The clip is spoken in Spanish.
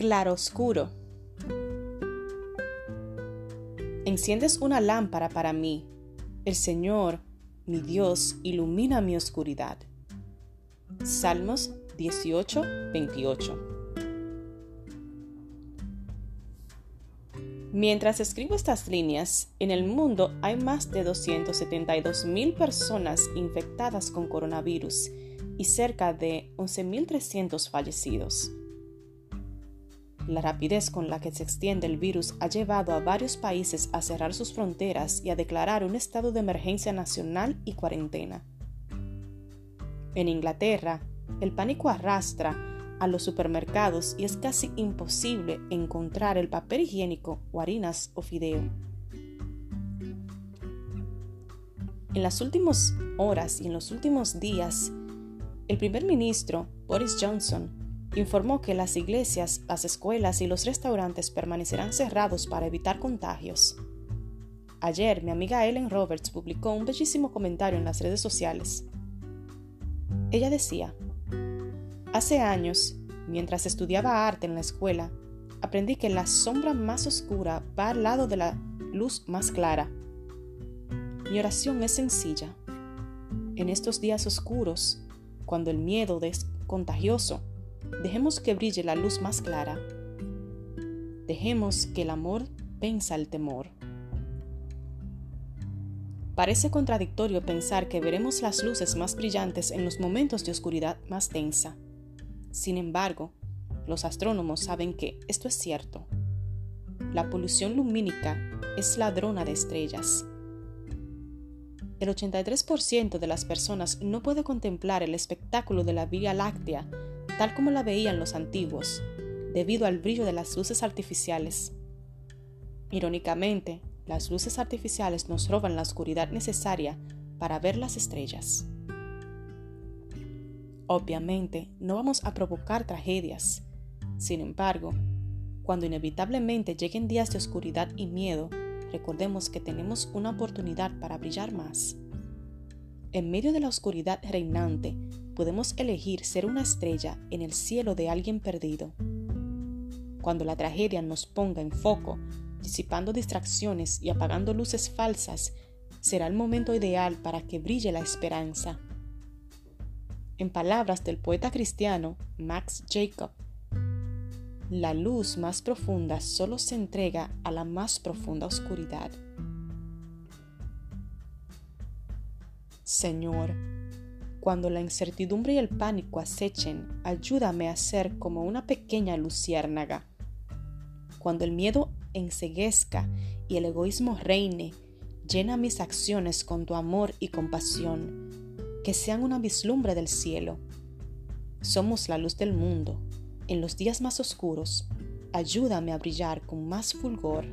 claroscuro. Enciendes una lámpara para mí. El Señor, mi Dios, ilumina mi oscuridad. Salmos 18, 28. Mientras escribo estas líneas, en el mundo hay más de 272 mil personas infectadas con coronavirus y cerca de 11.300 fallecidos. La rapidez con la que se extiende el virus ha llevado a varios países a cerrar sus fronteras y a declarar un estado de emergencia nacional y cuarentena. En Inglaterra, el pánico arrastra a los supermercados y es casi imposible encontrar el papel higiénico o harinas o fideo. En las últimas horas y en los últimos días, el primer ministro Boris Johnson informó que las iglesias, las escuelas y los restaurantes permanecerán cerrados para evitar contagios. Ayer mi amiga Ellen Roberts publicó un bellísimo comentario en las redes sociales. Ella decía, Hace años, mientras estudiaba arte en la escuela, aprendí que la sombra más oscura va al lado de la luz más clara. Mi oración es sencilla. En estos días oscuros, cuando el miedo es contagioso, dejemos que brille la luz más clara. Dejemos que el amor venza el temor. Parece contradictorio pensar que veremos las luces más brillantes en los momentos de oscuridad más densa. Sin embargo, los astrónomos saben que esto es cierto. La polución lumínica es ladrona de estrellas. El 83% de las personas no puede contemplar el espectáculo de la Vía Láctea tal como la veían los antiguos, debido al brillo de las luces artificiales. Irónicamente, las luces artificiales nos roban la oscuridad necesaria para ver las estrellas. Obviamente, no vamos a provocar tragedias. Sin embargo, cuando inevitablemente lleguen días de oscuridad y miedo, recordemos que tenemos una oportunidad para brillar más. En medio de la oscuridad reinante, podemos elegir ser una estrella en el cielo de alguien perdido. Cuando la tragedia nos ponga en foco, disipando distracciones y apagando luces falsas, será el momento ideal para que brille la esperanza. En palabras del poeta cristiano Max Jacob, la luz más profunda solo se entrega a la más profunda oscuridad. Señor, cuando la incertidumbre y el pánico acechen, ayúdame a ser como una pequeña luciérnaga. Cuando el miedo enseguezca y el egoísmo reine, llena mis acciones con tu amor y compasión que sean una vislumbre del cielo. Somos la luz del mundo. En los días más oscuros, ayúdame a brillar con más fulgor